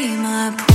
Came up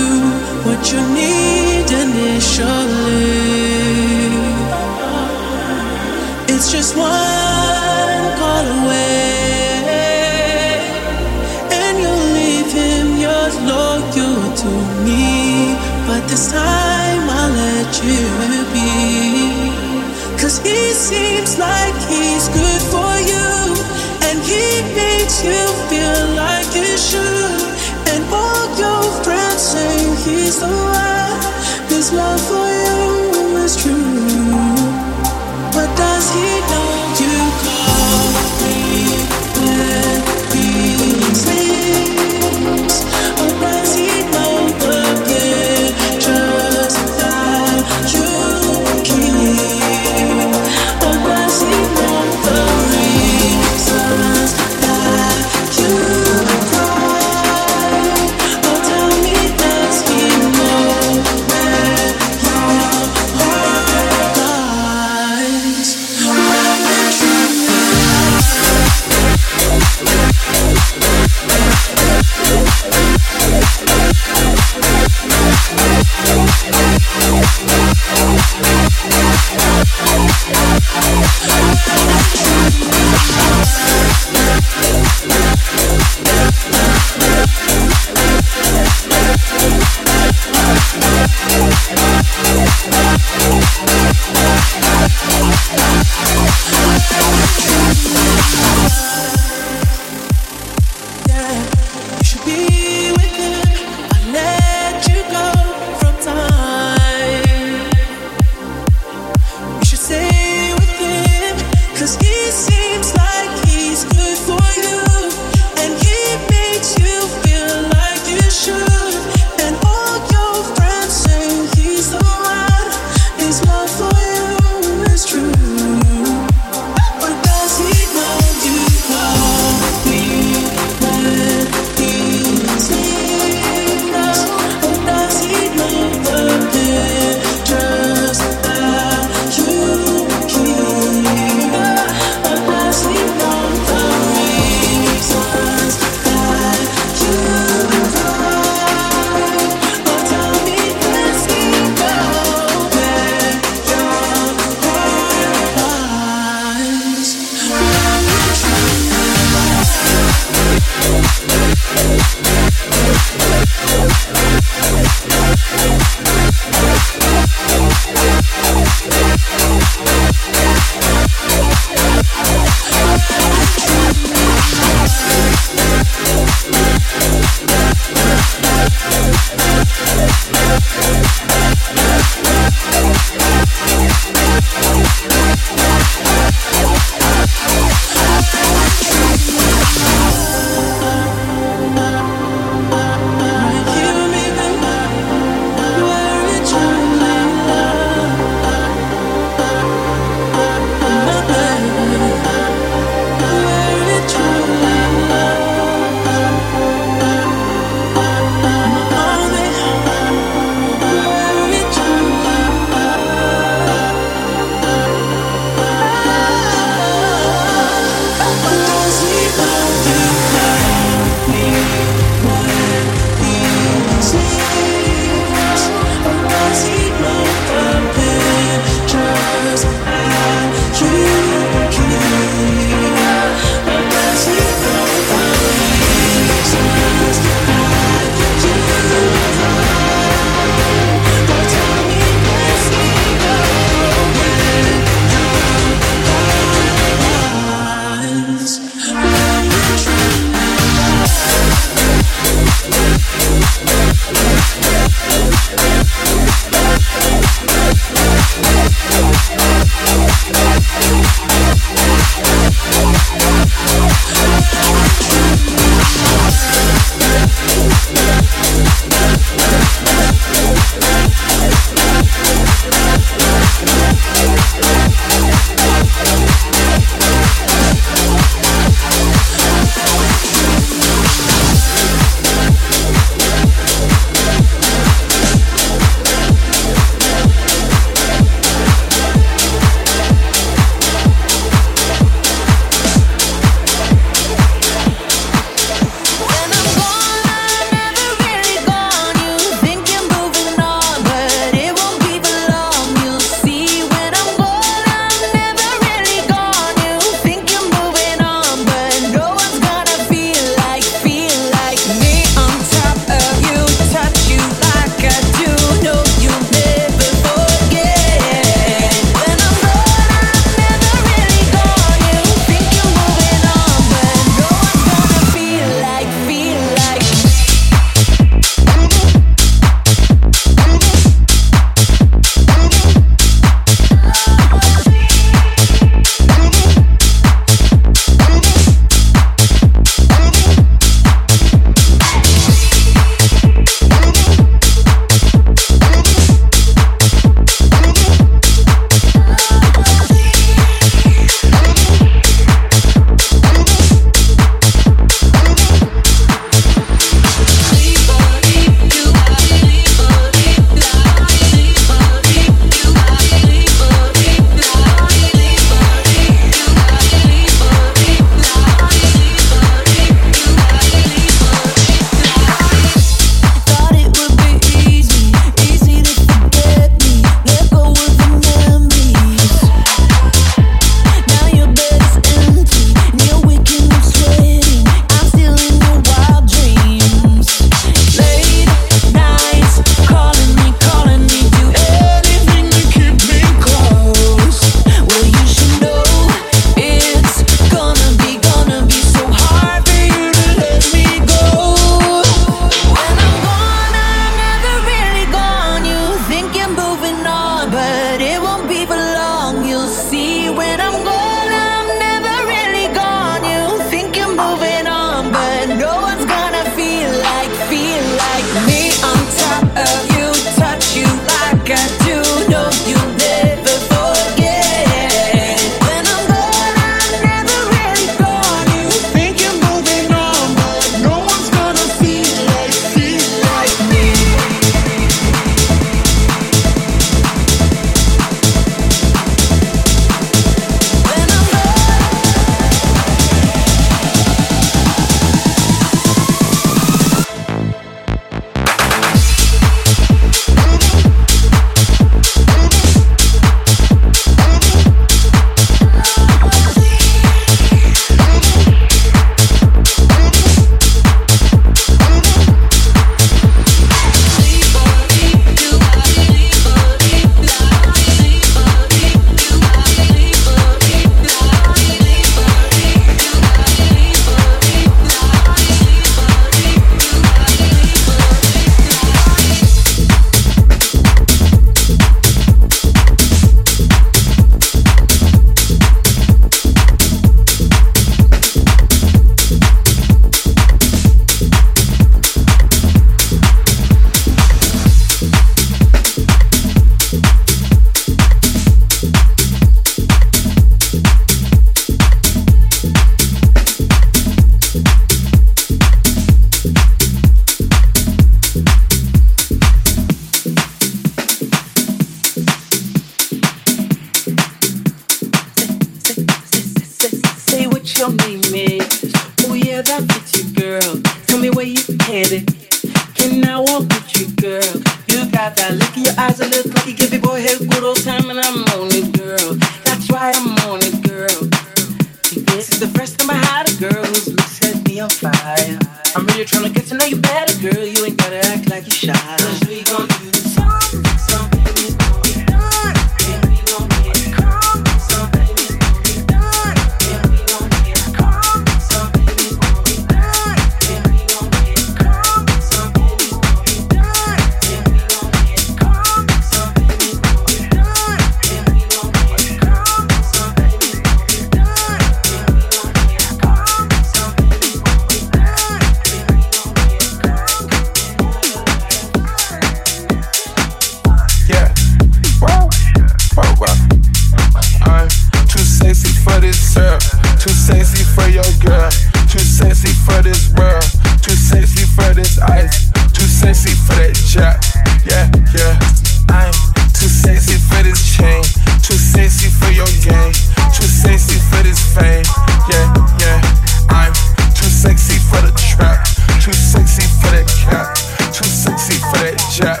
for that jack.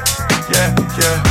Yeah, yeah.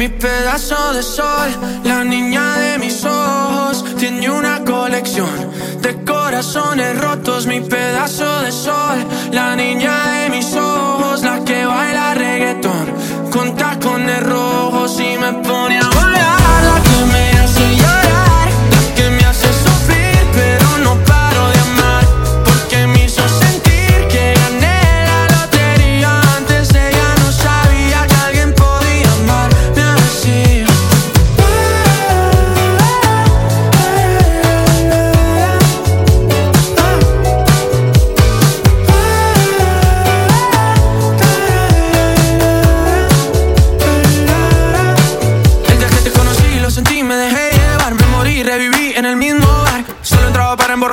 Mi pedazo de sol, la niña de mis ojos, tiene una colección de corazones rotos. Mi pedazo de sol, la niña de mis ojos, la que baila reggaetón con tacones rojos y me pone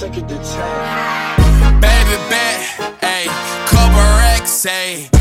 take a good time. Baby, bet, ayy, cover X, ayy.